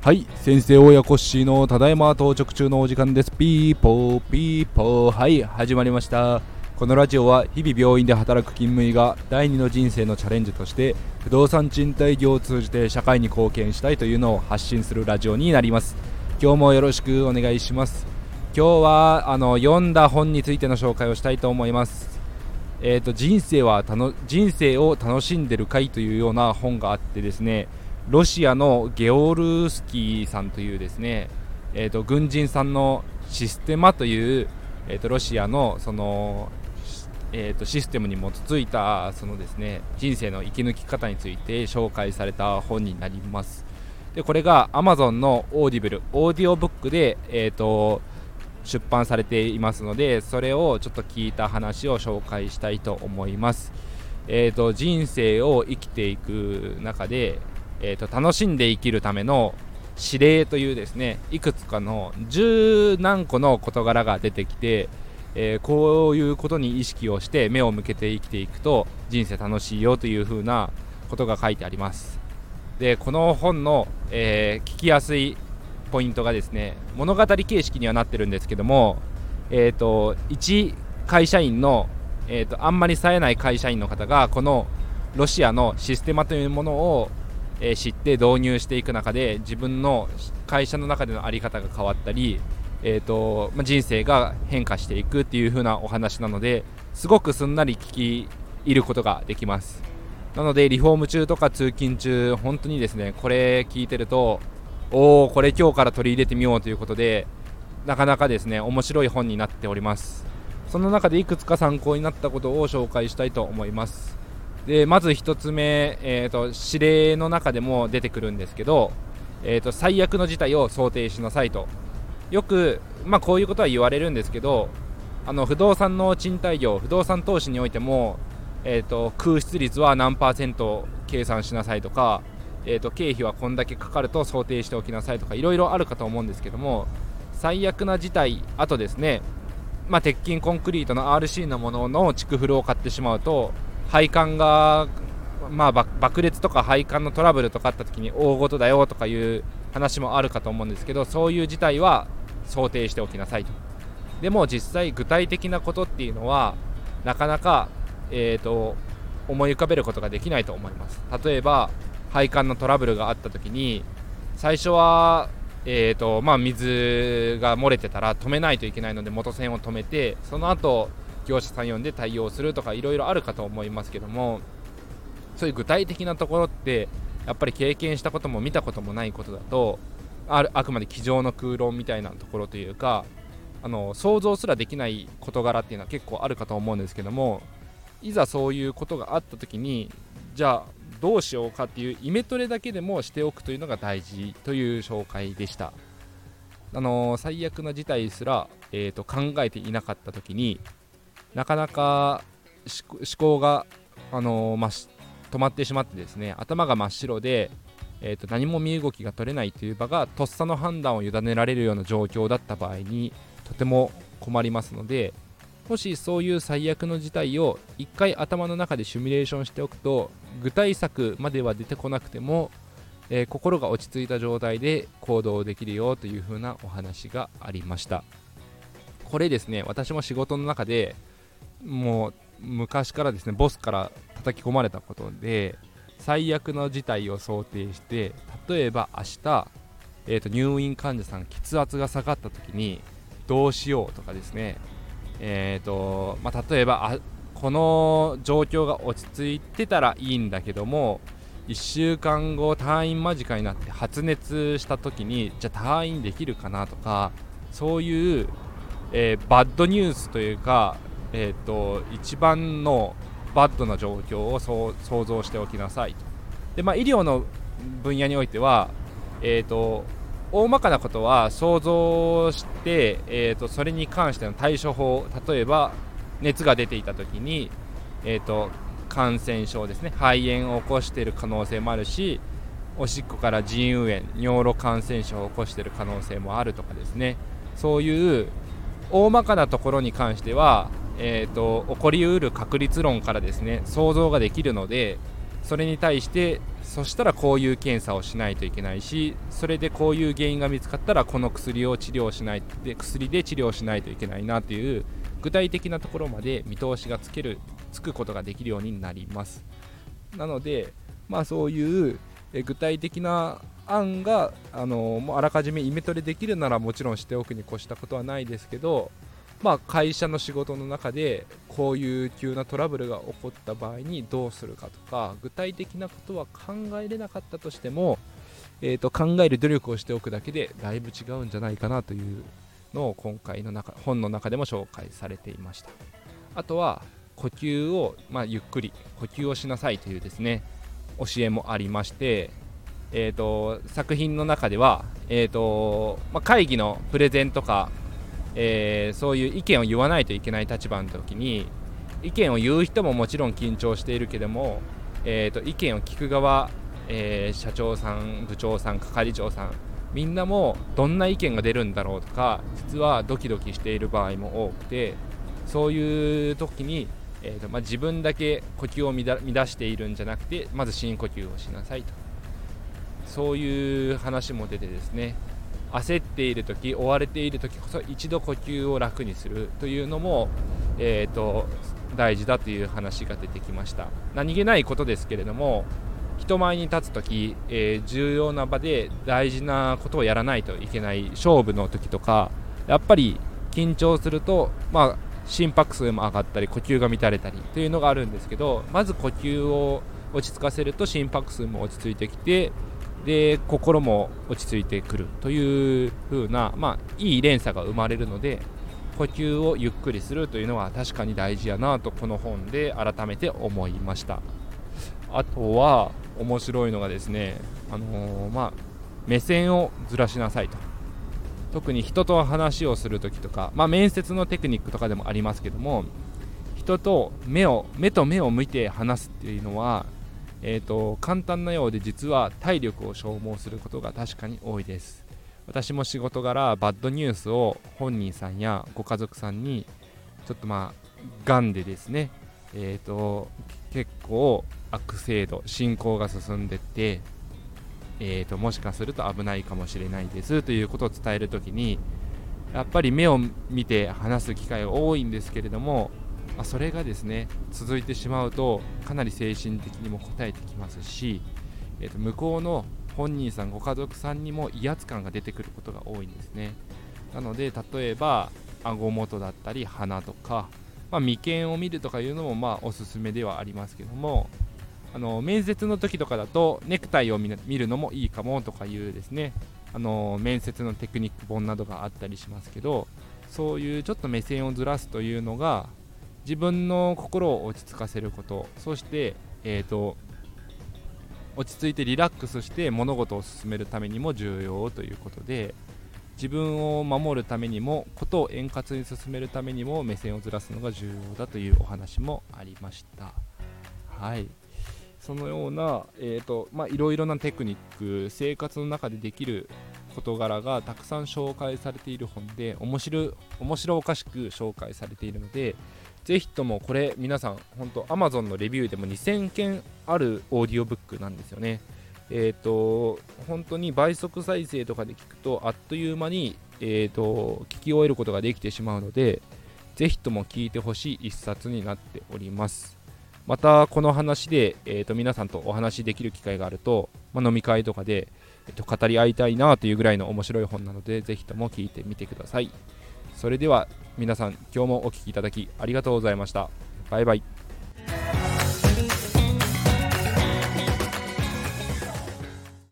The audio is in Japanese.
はい先生親コッシーのただいま到着中のお時間です。ピーポーピーポー。はい始まりました。このラジオは日々病院で働く勤務医が第二の人生のチャレンジとして不動産賃貸業を通じて社会に貢献したいというのを発信するラジオになります。今日もよろしくお願いします。今日はあの読んだ本についての紹介をしたいと思います。えーと、人生は人生を楽しんでるかいというような本があってですねロシアのゲオルスキーさんというですね、えーと、軍人さんのシステマという、えーと、ロシアのその、えー、とシステムに基づいたそのですね人生の生き抜き方について紹介された本になります。でこれが Amazon の Audible オーディオブックで、えー、と出版されていますのでそれをちょっと聞いた話を紹介したいと思います、えー、と人生を生きていく中でえーと、楽しんで生きるための指令というですねいくつかの十何個の事柄が出てきて、えー、こういうことに意識をして目を向けて生きていくと人生楽しいよというふうなことが書いてあります。でこの本の、えー、聞きやすいポイントがですね物語形式にはなってるんですけども、えーと、一会社員の、えーとあんまり冴えない会社員の方がこのロシアのシステマというものをえー、知って導入していく中で自分の会社の中での在り方が変わったり、えーとま、人生が変化していくっていう風なお話なのですごくすんなり聞き入ることができます。なのでリフォーム中とか通勤中本当にですねこれ聞いてるとおおこれ今日から取り入れてみようということでなかなかですね面白い本になっております。その中でいくつか参考になったことを紹介したいと思います。でまず1つ目、えーと、指令の中でも出てくるんですけど、えーと、最悪の事態を想定しなさいと。よく、まあ、こういうことは言われるんですけどあの不動産の賃貸業不動産投資においても、えーと、空室率は何パーセント計算しなさいとか、えー、と経費はこんだけかかると想定しておきなさいとかいろいろあるかと思うんですけども最悪な事態あとですねまあ、鉄筋コンクリートの RC のものの築フルを買ってしまうと配管が、まあ、爆裂とか配管のトラブルとかあった時に大事だよとかいう話もあるかと思うんですけどそういう事態は想定しておきなさいと。でも実際具体的なことっていうのはなかなか、えーと、思い浮かべることができないと思います。例えば配管のトラブルがあった時に最初はえーとまあ、水が漏れてたら止めないといけないので元栓を止めてその後業者さん呼んで対応するとかいろいろあるかと思いますけどもそういう具体的なところってやっぱり経験したことも見たこともないことだとあるあくまで机上の空論みたいなところというかあの想像すらできない事柄っていうのは結構あるかと思うんですけどもいざそういうことがあった時にじゃあどうしようかっていうイメトレだけでもしておくというのが大事という紹介でした。あの最悪な事態すら、えーと考えていなかった時になかなか思考が、あのー、止まってしまってですね頭が真っ白で、えーと、何も身動きが取れないという場がとっさの判断を委ねられるような状況だった場合にとても困りますのでもしそういう最悪の事態を1回頭の中でシミュレーションしておくと具体策までは出てこなくても、えー、心が落ち着いた状態で行動できるよというふうなお話がありました。これですね私も仕事の中でもう昔からですねボスから叩き込まれたことで最悪の事態を想定して例えば明日、えーと、入院患者さん血圧が下がった時にどうしようとかですねえーとまあ、例えばあこの状況が落ち着いてたらいいんだけども1週間後退院間近になって発熱した時にじゃあ退院できるかなとかそういう、えー、バッドニュースというかえーと、一番のバッドな状況を想像しておきなさいと。で、まあ、医療の分野においては、えーと、大まかなことは想像して、えーと、それに関しての対処法例えば熱が出ていた時に、えー、と感染症ですね。肺炎を起こしている可能性もあるしおしっこから腎盂炎尿路感染症を起こしている可能性もあるとかですね。そういう大まかなところに関してはえーと、起こりうる確率論からですね想像ができるのでそれに対してそしたらこういう検査をしないといけないしそれでこういう原因が見つかったらこの薬を治療しないで薬で治療しないといけないなという具体的なところまで見通しがつけるつくことができるようになります。なのでまあそういう具体的な案があのもうあらかじめイメトレできるならもちろんしておくに越したことはないですけどまあ、会社の仕事の中でこういう急なトラブルが起こった場合にどうするかとか具体的なことは考えれなかったとしても、えー、と考える努力をしておくだけでだいぶ違うんじゃないかなというのを今回の中本の中でも紹介されていました。あとは呼吸を、まあ、ゆっくり呼吸をしなさいというですね教えもありまして、えーと、作品の中では、えーとまあ、会議のプレゼンとかえー、そういう意見を言わないといけない立場の時に意見を言う人ももちろん緊張しているけども、えーと、意見を聞く側、えー、社長さん部長さん係長さんみんなもどんな意見が出るんだろうとか実はドキドキしている場合も多くてそういう時に、えーとまあ、自分だけ呼吸を乱しているんじゃなくてまず深呼吸をしなさいと。そういう話も出てですね。焦っている時追われている時こそ一度呼吸を楽にするというのも、えーと、大事だという話が出てきました。何気ないことですけれども人前に立つ時、えー、重要な場で大事なことをやらないといけない勝負の時とかやっぱり緊張すると、まあ、心拍数も上がったり呼吸が乱れたりというのがあるんですけどまず呼吸を落ち着かせると心拍数も落ち着いてきてで心も落ち着いてくるという風な、まあ、いい連鎖が生まれるので呼吸をゆっくりするというのは確かに大事やなとこの本で改めて思いました。あとは面白いのがですね、あのー、まあ、目線をずらしなさいと。特に人と話をするときとか、まあ、面接のテクニックとかでもありますけども人と目を目と目を向いて話すっていうのはえーと、簡単なようで実は体力を消耗することが確かに多いです。私も仕事柄バッドニュースを本人さんやご家族さんにちょっとまあがんでですねえーと結構悪性度進行が進んでってえーともしかすると危ないかもしれないですということを伝えるときにやっぱり目を見て話す機会が多いんですけれどもまあ、それがですね続いてしまうとかなり精神的にも応えてきますし、えー、と向こうの本人さんご家族さんにも威圧感が出てくることが多いんですね。なので例えば顎元だったり鼻とか、まあ、眉間を見るとかいうのもまあおすすめではありますけどもあの面接の時とかだとネクタイを見るのもいいかもとかいうですねあの面接のテクニック本などがあったりしますけどそういうちょっと目線をずらすというのが自分の心を落ち着かせること。そして、えーと、落ち着いてリラックスして物事を進めるためにも重要ということで自分を守るためにもことを円滑に進めるためにも目線をずらすのが重要だというお話もありました。はい。そのような、えーとまあ、いろいろなテクニック生活の中でできる事柄がたくさん紹介されている本で面白面白おかしく紹介されているのでぜひともこれ皆さん本当 Amazon のレビューでも2000件あるオーディオブックなんですよね。えっ、ー、と本当に倍速再生とかで聞くとあっという間に、えーと、聞き終えることができてしまうのでぜひとも聞いてほしい一冊になっております。またこの話で、えーと、皆さんとお話しできる機会があると、まあ、飲み会とかで、えーと語り合いたいなというぐらいの面白い本なのでぜひとも聞いてみてください。それでは皆さん今日もお聴きいただきありがとうございました。バイバイ。